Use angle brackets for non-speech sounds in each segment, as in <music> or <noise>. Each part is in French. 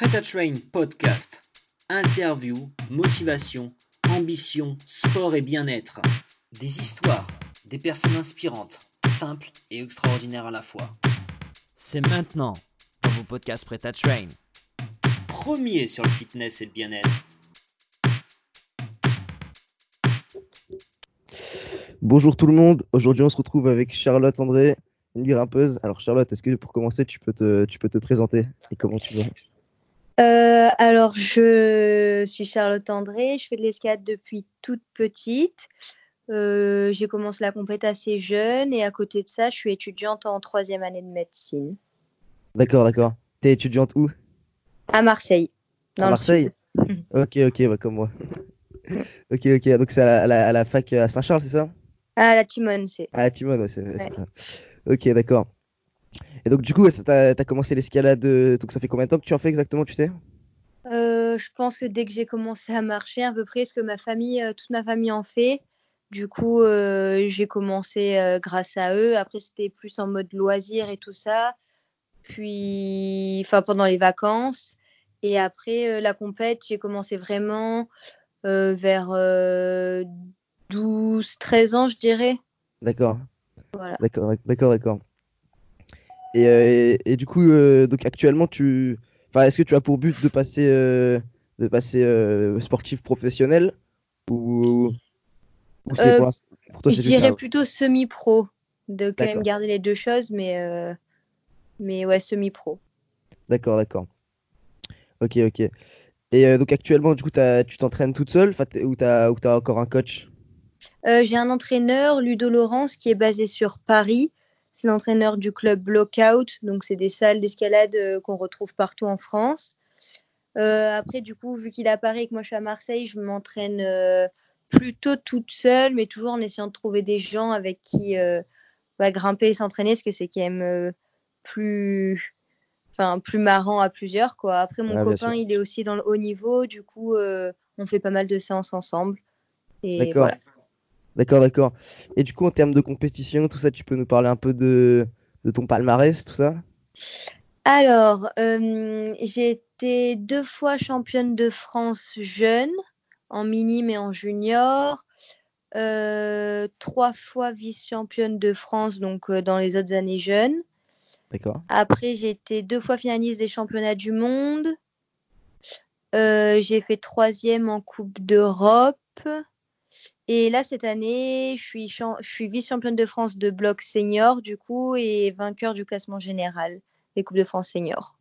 Prêt à Train Podcast. Interview, motivation, ambition, sport et bien-être. Des histoires, des personnes inspirantes, simples et extraordinaires à la fois. C'est maintenant dans vos podcasts Prêt à Train. Premier sur le fitness et le bien-être. Bonjour tout le monde, aujourd'hui on se retrouve avec Charlotte André, une grimpeuse. Alors Charlotte, est-ce que pour commencer tu peux te, tu peux te présenter et comment tu vas? Euh, alors, je suis Charlotte André, je fais de l'escalade depuis toute petite. Euh, j'ai commencé la compète assez jeune et à côté de ça, je suis étudiante en troisième année de médecine D'accord, d'accord. T'es étudiante où? À Marseille. dans À le Marseille? sud. Ok, ok, bah, comme moi. ok, ok, donc c'est à, la- à la, à la fac à Saint-Charles, c'est ça? Ah, la Timone, c'est. Ah, à Timone, ouais, c'est c'est Ouais. ça. Ok, d'accord. Et donc du coup, t'as as commencé l'escalade, euh, donc ça fait combien de temps que tu en fais exactement, tu sais? Euh, je pense que dès que j'ai commencé à marcher, à peu près ce que ma famille, euh, toute ma famille en fait. Du coup, euh, j'ai commencé euh, grâce à eux. Après, c'était plus en mode loisir et tout ça. Puis, enfin, pendant les vacances. Et après, la compète, j'ai commencé vraiment vers euh, 12, 13 ans, je dirais. D'accord, Voilà. d'accord, d'accord, d'accord. Et, euh, et, et du coup, euh, donc actuellement, tu, enfin, est-ce que tu as pour but de passer, euh, de passer sportif professionnel ou, ou c'est pour, pour toi Je dirais plutôt semi-pro, de quand même garder les deux choses, mais, mais ouais, semi-pro. D'accord, d'accord. Ok, ok. Et euh, donc actuellement, du coup, tu t'entraînes toute seule, ou t'as, ou t'as encore un coach? Euh, j'ai un entraîneur, Ludo Laurence, qui est basé sur Paris. C'est l'entraîneur du club Blockout, donc c'est des salles d'escalade euh, qu'on retrouve partout en France. Euh, après, du coup, vu qu'il est à Paris et que moi je suis à Marseille, je m'entraîne euh, plutôt toute seule, mais toujours en essayant de trouver des gens avec qui bah, grimper et s'entraîner, parce que c'est quand même plus, enfin, plus marrant à plusieurs, quoi. Après, mon Ah, copain, il est aussi dans le haut niveau, du coup, euh, on fait pas mal de séances ensemble. Et D'accord. voilà. D'accord, d'accord. Et du coup, en termes de compétition, tout ça, tu peux nous parler un peu de, de ton palmarès, tout ça? Alors, euh, j'ai été deux fois championne de France jeune, en minime et en junior. Euh, trois fois vice-championne de France, donc euh, dans les autres années jeunes. D'accord. Après, j'ai été deux fois finaliste des championnats du monde. J'ai fait troisième en Coupe d'Europe. Et là, cette année, je suis, champ- je suis vice-championne de France de bloc senior, du coup, et vainqueur du classement général des Coupes de France senior.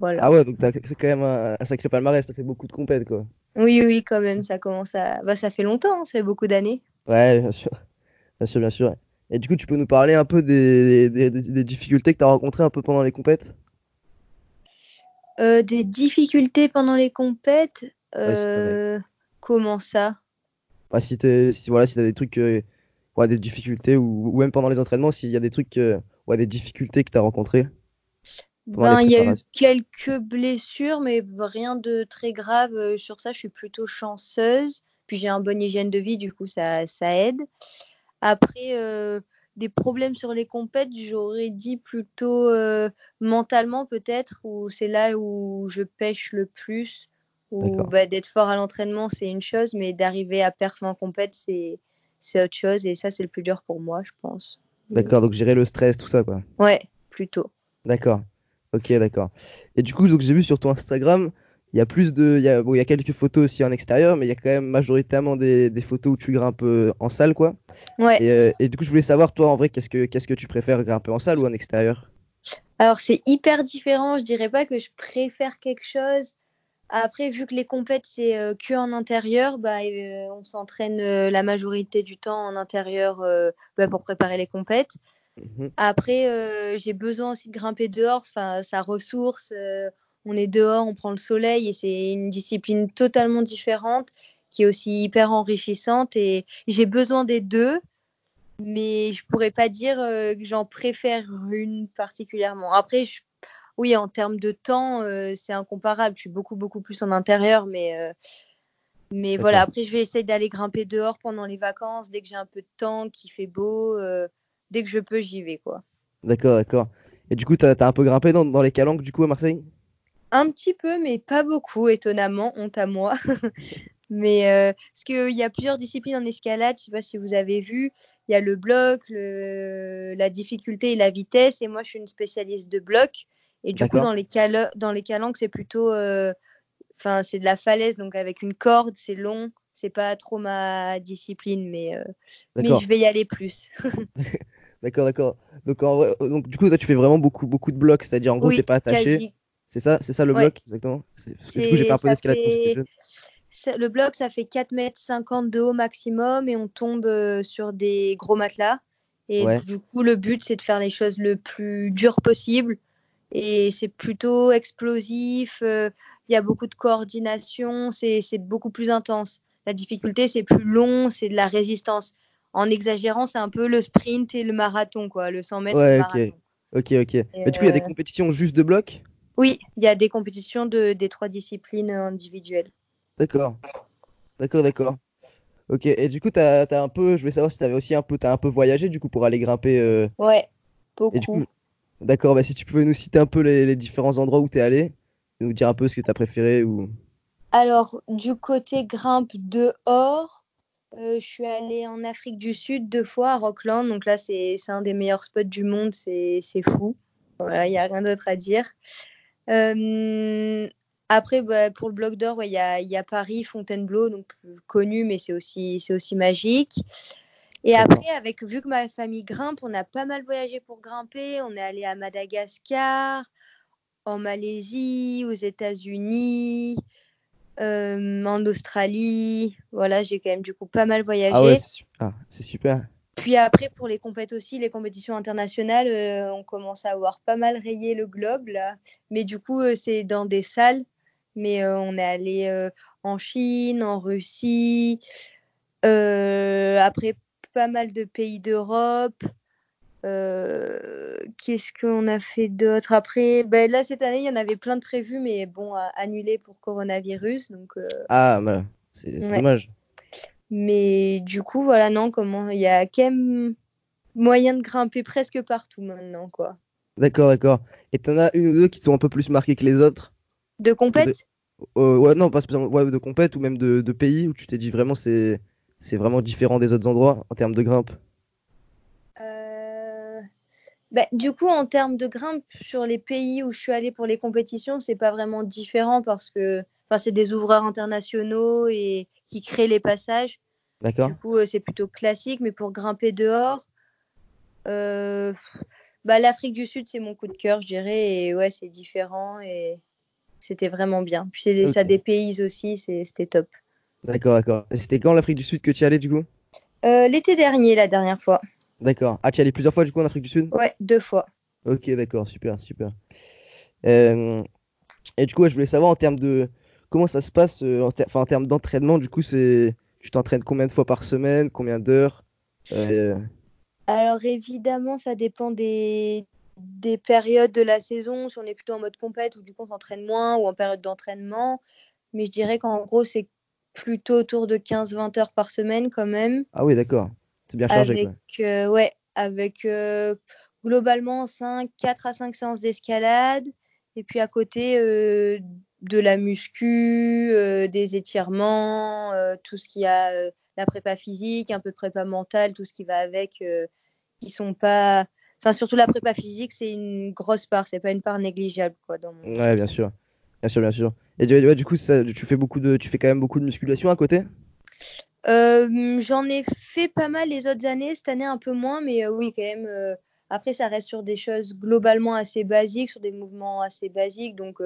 Voilà. Ah ouais, donc t'as quand même un, un sacré palmarès, t'as fait beaucoup de compètes, quoi. Oui, oui, quand même, ça commence à. Bah, ça fait longtemps, hein, ça fait beaucoup d'années. Ouais, bien sûr. Bien sûr, bien sûr. Et du coup, tu peux nous parler un peu des, des, des- des difficultés que t'as rencontrées un peu pendant les compètes? Euh, des difficultés pendant les compètes? Ouais, euh, comment ça? Bah, si si, voilà, si t'as des trucs, euh, ouais, des difficultés, ou, ou même pendant les entraînements, s'il y a des trucs, euh, ouais, des difficultés que t'as rencontrées. Pendant Ben, il y a eu quelques blessures, mais rien de très grave. Euh, Sur ça, je suis plutôt chanceuse. Puis j'ai un bon hygiène de vie, du coup, ça, ça aide. Après, euh, des problèmes sur les compètes, j'aurais dit plutôt euh, mentalement peut-être, où c'est là où je pêche le plus. Où D'accord. bah, d'être fort à l'entraînement, c'est une chose, mais d'arriver à perf en compète, c'est, c'est autre chose. Et ça, c'est le plus dur pour moi, je pense. D'accord, donc gérer le stress, tout ça, quoi. Ouais, plutôt. D'accord. Ok, d'accord. Et du coup, donc j'ai vu sur ton Instagram, il y a plus de, il y a, bon, il y a quelques photos aussi en extérieur, mais il y a quand même majoritairement des, des photos où tu grimpes euh, en salle, quoi. Ouais. Et, euh, et du coup, je voulais savoir, toi, en vrai, qu'est-ce que, qu'est-ce que tu préfères grimper en salle ou en extérieur? Alors, c'est hyper différent. Je dirais pas que je préfère quelque chose. Après, vu que les compètes, c'est euh, que en intérieur, bah, euh, on s'entraîne euh, la majorité du temps en intérieur euh, bah, pour préparer les compètes. Mhm. Après, j'ai besoin aussi de grimper dehors. Ça ressource. on est dehors, on prend le soleil et c'est une discipline totalement différente qui est aussi hyper enrichissante. Et j'ai besoin des deux mais je pourrais pas dire que j'en préfère une particulièrement. Après, je- oui, en termes de temps, euh, c'est incomparable. Je suis beaucoup, beaucoup plus en intérieur, mais, euh, mais voilà. Après, je vais essayer d'aller grimper dehors pendant les vacances, dès que j'ai un peu de temps, qu'il fait beau, euh, dès que je peux, j'y vais, quoi. D'accord, d'accord. Et du coup, t'as, t'as un peu grimpé dans, dans les calanques, du coup, à Marseille? Un petit peu, mais pas beaucoup, étonnamment, honte à moi. <laughs> mais euh, parce qu'il y a plusieurs disciplines en escalade, je sais pas si vous avez vu. Il y a le bloc, le... la difficulté et la vitesse. Et moi, je suis une spécialiste de bloc. Et du coup, dans les, cala- dans les calanques, c'est plutôt. euh, Enfin, c'est de la falaise, donc avec une corde, c'est long. C'est pas trop ma discipline, mais, euh, mais je vais y aller plus. <laughs> <laughs> d'accord, d'accord. Donc, en donc, du coup, toi, tu fais vraiment beaucoup, beaucoup de blocs, c'est-à-dire, en gros, Oui, t'es pas attaché. C'est ça, c'est ça le Ouais. bloc, exactement? C'est- du coup, j'ai fait un peu fait-. Ça- Le bloc, ça fait 4 mètres 50 de haut maximum et on tombe euh, sur des gros matelas. Et Ouais. du coup, le but, c'est de faire les choses le plus dur possible. Et c'est plutôt explosif. euh, Il y a beaucoup de coordination. C'est beaucoup plus intense. La difficulté, c'est plus long. C'est de la résistance. En exagérant, c'est un peu le sprint et le marathon, quoi. Le 100 mètres Ouais, et le ok. Ok, ok. Mais du coup, il y a des euh, compétitions juste de blocs? Oui, il y a des compétitions de, des trois disciplines individuelles. D'accord. D'accord, d'accord. Ok, et du coup, t'as, t'as un peu, je voulais savoir si t'avais aussi un peu, t'as un peu voyagé du coup pour aller grimper. euh, Ouais, Et du beaucoup. coup, d'accord, bah si tu pouvais nous citer un peu les, différents endroits où t'es allé, et nous dire un peu ce que t'as préféré ou. Alors, du côté grimpe dehors, euh, je suis allée en Afrique du Sud deux fois à Rockland. Donc là, c'est un des meilleurs spots du monde. C'est fou. Voilà, il n'y a rien d'autre à dire. Euh, après, bah, pour le bloc d'or, ouais, il y a, il y a Paris, Fontainebleau, donc plus connu, mais c'est aussi, c'est aussi magique. Et après, avec, vu que ma famille grimpe, on a pas mal voyagé pour grimper. On est allé à Madagascar, en Malaisie, aux États-Unis, euh, en Australie. Voilà, j'ai quand même du coup pas mal voyagé. Ah ouais, c'est su- ah, c'est super. Puis après, pour les compètes aussi, les compétitions internationales, euh, on commence à avoir pas mal rayé le globe là. Mais du coup, euh, c'est dans des salles. Mais on est allé en Chine, en Russie, après pas mal de pays d'Europe. Euh, Qu'est-ce qu'on a fait d'autre? Après? Ben là, cette année, il y en avait plein de prévus, mais bon, annulés pour coronavirus. Donc, euh, Ah, c'est Ouais. dommage. mais du coup, voilà, non, comment il y a quand même moyen de grimper presque partout maintenant, quoi. D'accord, d'accord. Et t'en as une ou deux qui t'ont un peu plus marqué que les autres? De compète? Euh, ouais, non, pas spécialement, ouais, de compète ou même de, de pays où tu t'es dit vraiment c'est c'est vraiment différent des autres endroits en termes de grimpe. Euh, bah, du coup, en termes de grimpe, sur les pays où je suis allée pour les compétitions, c'est pas vraiment différent parce que enfin, c'est des ouvreurs internationaux et qui créent les passages. D'accord? Du coup, euh, c'est plutôt classique, mais pour grimper dehors, euh, bah, l'Afrique du Sud, c'est mon coup de cœur, je dirais. Et ouais, c'est différent et c'était vraiment bien. Puis c'est des- ça Ok. dépayse aussi, c'était top. D'accord, d'accord. C'était quand l'Afrique du Sud que tu y allais du coup? Euh, l'été dernier, la dernière fois. D'accord. Ah, tu y allais plusieurs fois du coup en Afrique du Sud? Ouais, deux fois. Ok, d'accord, super, super. Euh, et du coup, ouais, je voulais savoir en termes de comment ça se passe, euh, en, ter- enfin, en termes d'entraînement, du coup, c'est tu t'entraînes combien de fois par semaine, combien d'heures? Alors évidemment, ça dépend des, des périodes de la saison, si on est plutôt en mode compète ou du coup on s'entraîne moins ou en période d'entraînement. Mais je dirais qu'en gros, c'est plutôt autour de 15-20 heures par semaine quand même. Ah oui, d'accord. C'est bien chargé, Avec, quoi. euh, ouais, avec euh, globalement 5, 4 à 5 séances d'escalade. Et puis à côté, euh, de la muscu, des étirements, tout ce qui a la prépa physique, un peu de prépa mentale, tout ce qui va avec, qui sont pas. Enfin, surtout la prépa physique, c'est une grosse part, c'est pas une part négligeable, quoi, dans mon... Ouais, bien sûr. Bien sûr, bien sûr. Et du, ouais, du coup, ça, tu fais beaucoup de, tu fais quand même beaucoup de musculation à côté? Euh, j'en ai fait pas mal les autres années, cette année un peu moins, mais euh, oui, quand même. euh, après, ça reste sur des choses globalement assez basiques, sur des mouvements assez basiques, donc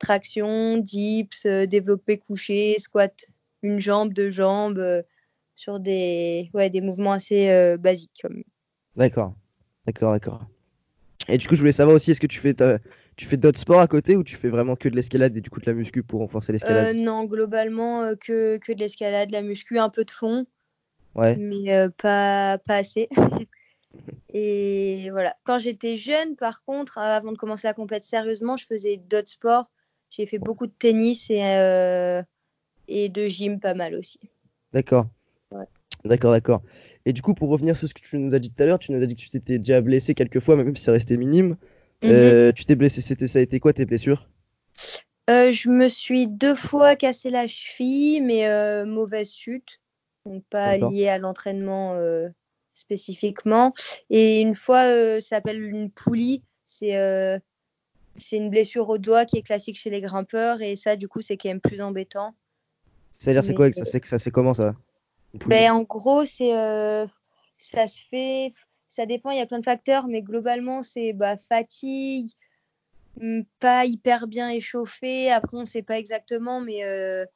traction, dips, développé couché, squat, une jambe, deux jambes, sur des, ouais, des mouvements assez basiques. D'accord. D'accord, d'accord. Et du coup, je voulais savoir aussi, est-ce que tu fais, ta- tu fais d'autres sports à côté ou tu fais vraiment que de l'escalade et du coup de la muscu pour renforcer Euh, l'escalade? non, globalement, euh, que, que de l'escalade, la muscu, un peu de fond, Ouais. mais euh, pas, pas assez. <laughs> Et voilà. Quand j'étais jeune, par contre, avant de commencer la compète sérieusement, je faisais d'autres sports. J'ai fait beaucoup de tennis et, euh, et de gym pas mal aussi. D'accord. Ouais. D'accord, d'accord. Et du coup, pour revenir sur ce que tu nous as dit tout à l'heure, tu nous as dit que tu t'étais déjà blessé quelques fois, même si ça restait minime. Mhm. Euh, tu t'es blessé, c'était, ça a été quoi tes blessures? Euh, je me suis deux fois cassé la cheville, mais euh, mauvaise chute, donc pas liée à l'entraînement spécifiquement. Et une fois, euh, ça s'appelle une poulie. C'est euh, c'est une blessure au doigt qui est classique chez les grimpeurs, et ça, du coup, c'est quand même plus embêtant. C'est-à-dire, c'est quoi ça se fait, ça se fait comment ça? Ben, en gros, c'est euh, ça se fait, ça dépend, il y a plein de facteurs, mais globalement, c'est bah, fatigue, hmm, pas hyper bien échauffé. Après, on ne sait pas exactement, mais, euh,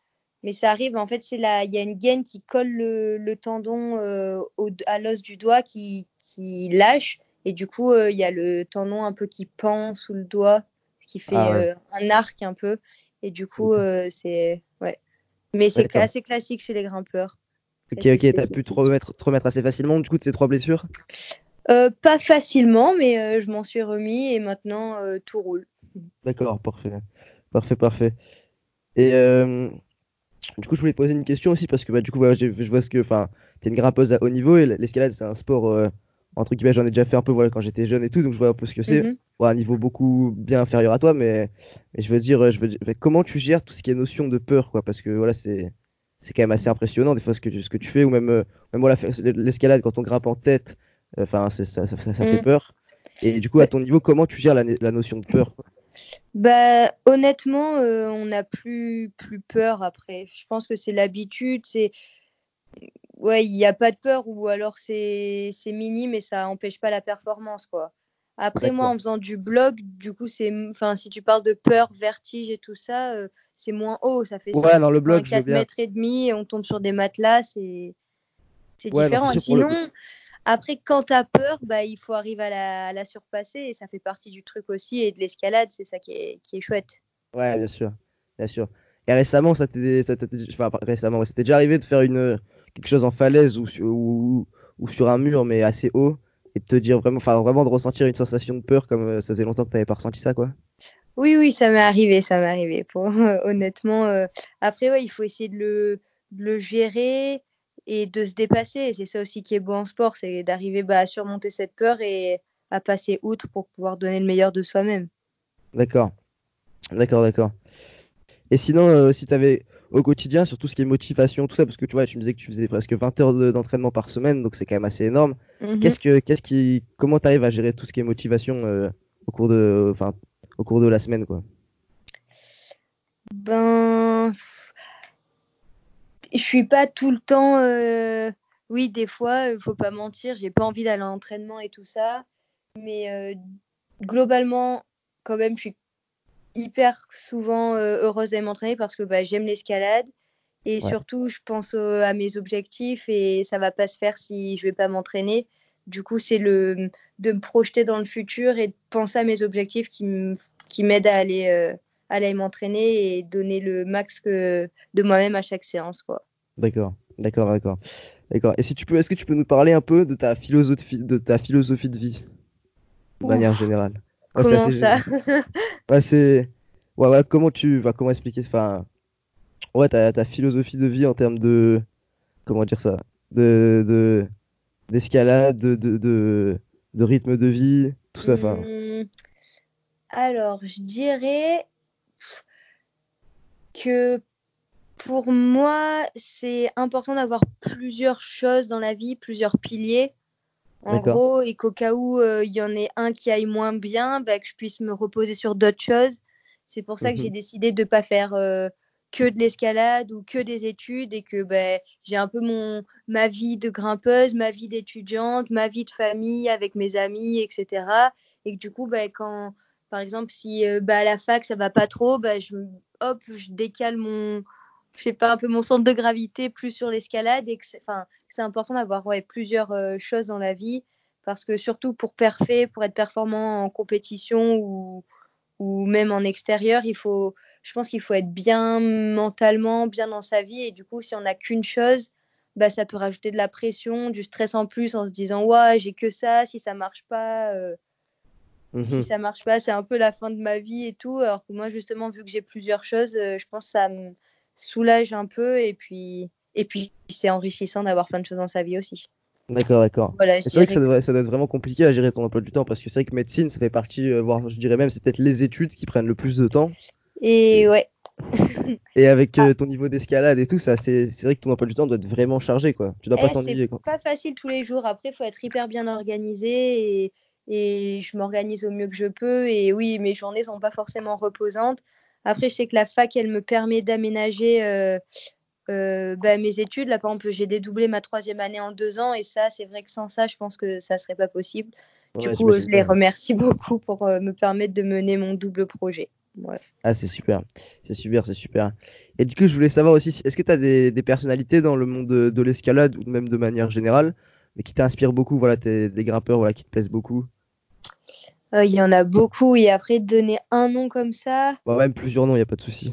mais ça arrive. En fait, il y a une gaine qui colle le, le tendon euh, au- à l'os du doigt qui, qui lâche, et du coup, euh, il y a le tendon un peu qui pend sous le doigt, ce qui fait Ah ouais. un arc un peu, et du coup, c'est ouais. Mais c'est assez classique chez les grimpeurs. Ok, ok, t'as pu te remettre, te remettre assez facilement du coup de ces trois blessures? Pas facilement, mais euh, je m'en suis remis et maintenant euh, tout roule. D'accord, parfait. Parfait, parfait. Et euh, du coup, je voulais te poser une question aussi parce que bah, du coup, je vois ce que. Enfin, t'es une grimpeuse à haut niveau et l'escalade, c'est un sport. euh, entre guillemets, j'en ai déjà fait un peu voilà, quand j'étais jeune et tout, donc je vois un peu ce que c'est. Bon, à un niveau beaucoup bien inférieur à toi, mais, mais je veux dire, euh, je veux dire, comment tu gères tout ce qui est notion de peur, quoi, parce que voilà, c'est c'est quand même assez impressionnant des fois ce que tu, ce que tu fais, ou même, euh, voilà, l'escalade quand on grimpe en tête, euh, enfin, ça, ça, ça, ça fait Mm. peur. Et du coup, à ton niveau, comment tu gères la, la notion de peur, Bah, honnêtement, euh, on n'a plus, plus peur après. Je pense que c'est l'habitude, c'est ouais, il n'y a pas de peur ou alors c'est minime et ça empêche pas la performance quoi. Après moi, en faisant du blog, du coup c'est, enfin si tu parles de peur, vertige et tout ça, euh, c'est moins haut, ça fait Ouais, dans le blog, je veux 4 bien. mètres et demi et on tombe sur des matelas, c'est c'est Ouais, non, différent. Et le sinon, après, quand tu as peur, bah, il faut arriver à la, à la surpasser et ça fait partie du truc aussi et de l'escalade, c'est ça qui est, qui est chouette. Ouais, bien sûr, bien sûr. Et récemment, ça enfin, récemment, ouais, c'était déjà arrivé de faire une, quelque chose en falaise ou, sur- ou, ou sur un mur, mais assez haut, et de te dire vraiment, enfin, vraiment de ressentir une sensation de peur comme euh, ça faisait longtemps que t'avais pas ressenti ça, quoi. Oui, oui, ça m'est arrivé, ça m'est arrivé. Pour, <laughs> honnêtement, euh, après, ouais, il faut essayer de le, de le gérer et de se dépasser. Et c'est ça aussi qui est beau en sport, c'est d'arriver bah, à surmonter cette peur et à passer outre pour pouvoir donner le meilleur de soi-même. D'accord, d'accord, d'accord. Et sinon, euh, si t'avais au quotidien, sur tout ce qui est motivation, tout ça, parce que tu vois, tu me disais que tu faisais presque 20 heures de- d'entraînement par semaine, donc c'est quand même assez énorme. Mhm. Qu'est-ce que, qu'est-ce qui, comment t'arrives à gérer tout ce qui est motivation euh, au cours de, enfin, au cours de la semaine, quoi? Ben, je suis pas tout le temps. euh, Oui, des fois, il faut pas mentir, j'ai pas envie d'aller à l'entraînement et tout ça. Mais euh, globalement, quand même, je suis hyper souvent euh, heureuse d'aller m'entraîner parce que bah, j'aime l'escalade. Et Ouais. surtout, je pense euh, à mes objectifs et ça va pas se faire si je vais pas m'entraîner. Du coup, c'est le de me projeter dans le futur et de penser à mes objectifs qui m'aident à aller euh, aller m'entraîner et donner le max que de moi-même à chaque séance, quoi. D'accord, d'accord, d'accord, d'accord. Et si tu peux, est-ce que tu peux nous parler un peu de ta philosophie, de ta philosophie de vie, de Ouf. manière générale? Comment ça? <laughs> c'est, ouais, comment tu, vas comment expliquer, enfin, ouais, ta, ta philosophie de vie en termes de, comment dire ça, de, de, d'escalade, de, de, de, rythme de vie, tout ça, enfin. Hum, Alors, je dirais que pour moi, c'est important d'avoir plusieurs choses dans la vie, plusieurs piliers. En gros, et qu'au cas où euh, il y en ait un qui aille moins bien, bah, que je puisse me reposer sur d'autres choses. C'est pour ça que Mhm. j'ai décidé de ne pas faire euh, que de l'escalade ou que des études et que bah, j'ai un peu mon, ma vie de grimpeuse, ma vie d'étudiante, ma vie de famille avec mes amis, etc. Et que du coup, bah, quand, par exemple, si euh, bah, à la fac ça va pas trop, bah, je, hop, je décale mon, je sais pas, un peu mon centre de gravité plus sur l'escalade et que c'est, enfin, c'est important d'avoir plusieurs euh, choses dans la vie parce que surtout pour perfer, pour être performant en compétition ou, ou même en extérieur, il faut, je pense qu'il faut être bien mentalement, bien dans sa vie et du coup, si on n'a qu'une chose, bah, ça peut rajouter de la pression, du stress en plus en se disant ouais, j'ai que ça, si ça marche pas. euh, Mhm. si ça marche pas, c'est un peu la fin de ma vie et tout. Alors que moi, justement, vu que j'ai plusieurs choses, euh, je pense que ça me soulage un peu et puis, et puis c'est enrichissant d'avoir plein de choses dans sa vie aussi. D'accord, d'accord. Voilà, C'est vrai que ça doit, ça doit être vraiment compliqué à gérer ton emploi du temps parce que c'est vrai que médecine, ça fait partie, euh, voire je dirais même, c'est peut-être les études qui prennent le plus de temps. Et ouais. <laughs> Et avec Ah. euh, ton niveau d'escalade et tout, ça, c'est c'est vrai que ton emploi du temps doit être vraiment chargé, quoi. Tu dois pas Eh, t'ennuyer, c'est pas facile tous les jours. Après, il faut être hyper bien organisé et, et je m'organise au mieux que je peux. Et oui, mes journées sont pas forcément reposantes. Après, je sais que la fac, elle me permet d'aménager euh, euh, bah, mes études. Là, par exemple, j'ai dédoublé ma troisième année en deux ans. Et ça, c'est vrai que sans ça, je pense que ça serait pas possible. Du Ouais, coup, euh, je les remercie <laughs> beaucoup pour euh, me permettre de mener mon double projet. Voilà. Ah, c'est super. C'est super, c'est super. Et du coup, je voulais savoir aussi, si- est-ce que tu as des, des personnalités dans le monde de, de l'escalade ou même de manière générale, mais qui t'inspirent beaucoup, voilà, t'es des grimpeurs, voilà, qui te plaisent beaucoup? Euh, Il y en a beaucoup. Et après, donner un nom comme ça, Bah, même plusieurs noms, il n'y a pas de souci.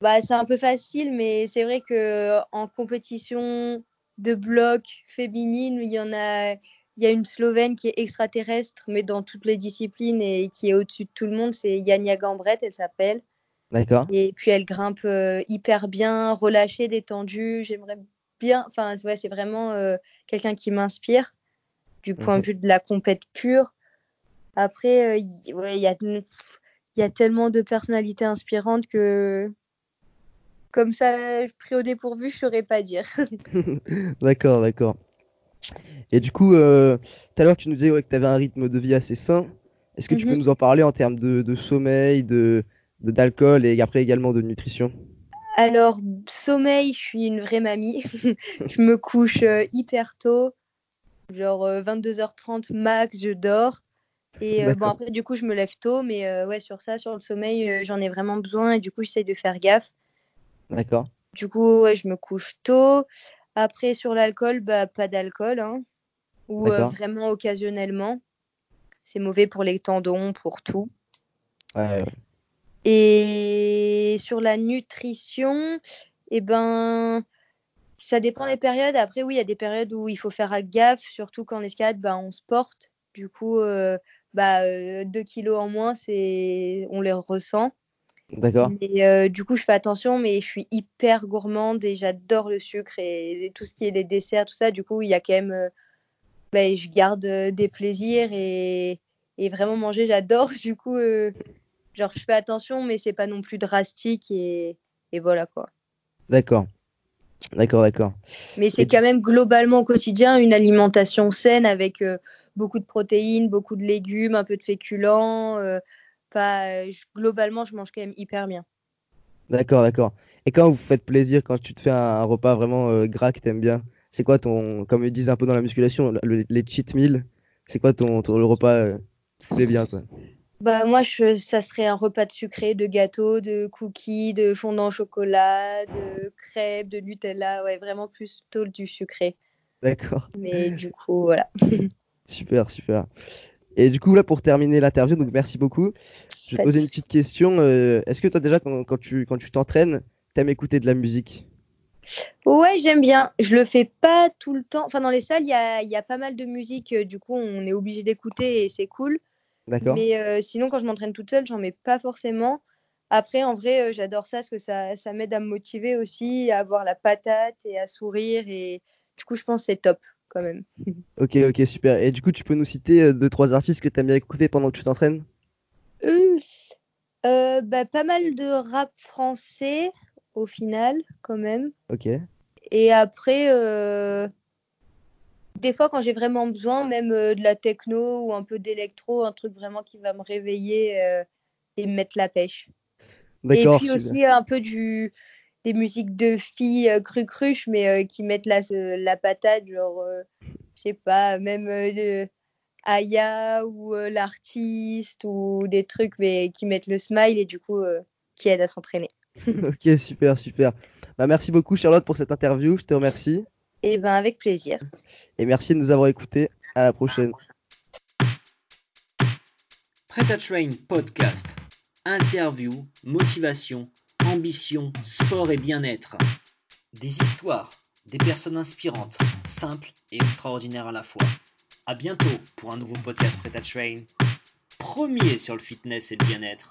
Bah, c'est un peu facile, mais c'est vrai que en compétition de bloc féminine, il y en a, il y a une Slovène qui est extraterrestre, mais dans toutes les disciplines et qui est au-dessus de tout le monde, c'est Yania Gambret, elle s'appelle. D'accord? Et puis elle grimpe euh, hyper bien, relâchée, détendue. J'aimerais bien, enfin ouais, c'est vraiment euh, quelqu'un qui m'inspire du point Mhm. de vue de la compète pure. Après, euh, y- ouais, il y a, il y a tellement de personnalités inspirantes que comme ça, pris au dépourvu, je saurais pas dire. <laughs> <laughs> D'accord, d'accord. Et du coup, euh, tout à l'heure, tu nous disais ouais, que tu avais un rythme de vie assez sain. Est-ce que tu peux Mhm. nous en parler en termes de, de sommeil, de, d'alcool et après également de nutrition? Alors, sommeil, je suis une vraie mamie. <laughs> je me couche euh, hyper tôt, genre euh, 22h30 max, je dors. Et euh, bon, après, du coup, je me lève tôt, mais euh, ouais, sur ça, sur le sommeil, euh, j'en ai vraiment besoin et du coup, j'essaye de faire gaffe. D'accord. Du coup, ouais, je me couche tôt. Après, sur l'alcool, bah, pas d'alcool, hein, ou vraiment occasionnellement. C'est mauvais pour les tendons, pour tout. Ouais, ouais. Et sur la nutrition, eh ben, ça dépend des périodes. Après, oui, il y a des périodes où il faut faire gaffe, surtout quand l'escalade, bah, on se porte. Du coup, euh, bah, 2 kilos en moins, c'est... on les ressent. D'accord. Mais euh, du coup, je fais attention, mais je suis hyper gourmande et j'adore le sucre et, et tout ce qui est les desserts, tout ça. Du coup, il y a quand même. euh, ben, je garde euh, des plaisirs et, et vraiment manger, j'adore. <laughs> Du coup, euh, genre, je fais attention, mais c'est pas non plus drastique et, et voilà quoi. D'accord. D'accord, d'accord. Mais c'est Et- quand même globalement au quotidien une alimentation saine avec euh, beaucoup de protéines, beaucoup de légumes, un peu de féculents. euh, pas, je- globalement, je mange quand même hyper bien. D'accord, d'accord. Et quand vous faites plaisir, quand tu te fais un, un repas vraiment euh, gras que t'aimes bien, c'est quoi ton, comme ils disent un peu dans la musculation, le- les cheat meals, c'est quoi ton, ton- le repas euh, qui te plaît bien, quoi? Bah moi, je, ça serait un repas de sucré, de gâteaux, de cookies, de fondant au chocolat, de crêpes, de Nutella. Ouais, vraiment plutôt du sucré. D'accord. Mais du coup, voilà. <laughs> Super, super. Et du coup, là, pour terminer l'interview, donc merci beaucoup. Je vais poser une petite question. euh, est-ce que toi, déjà, quand, quand tu, quand tu t'entraînes, t'aimes écouter de la musique? Ouais, j'aime bien. Je le fais pas tout le temps. Enfin, dans les salles, il y a, y a pas mal de musique. euh, Du coup, on est obligé d'écouter et c'est cool. D'accord? Mais euh, sinon, quand je m'entraîne toute seule, j'en mets pas forcément. Après, en vrai, euh, j'adore ça parce que ça, ça m'aide à me motiver aussi, à avoir la patate et à sourire. Et du coup, je pense que c'est top quand même. <laughs> Ok, ok, super. Et du coup, tu peux nous citer euh, deux, trois artistes que t'aimes bien écouter pendant que tu t'entraînes? Euh, euh, bah, pas mal de rap français au final, quand même. Ok. Et après, euh, des fois, quand j'ai vraiment besoin, même euh, de la techno ou un peu d'électro, un truc vraiment qui va me réveiller et me mettre la pêche. Et D'accord, puis super. aussi un peu du, des musiques de filles euh, cru-cruches, mais euh, qui mettent la, la patate, genre, euh, je sais pas, même euh, de Aya ou euh, l'artiste ou des trucs, mais qui mettent le smile et du coup, euh, qui aident à s'entraîner. <laughs> Ok, super, super. Bah, merci beaucoup, Charlotte, pour cette interview. Je te remercie. Et ben avec plaisir. Et merci de nous avoir écoutés. À la prochaine. Prêt à Train Podcast. Interview, motivation, ambition, sport et bien-être. Des histoires, des personnes inspirantes, simples et extraordinaires à la fois. À bientôt pour un nouveau podcast Prêt Train. Premier sur le fitness et le bien-être.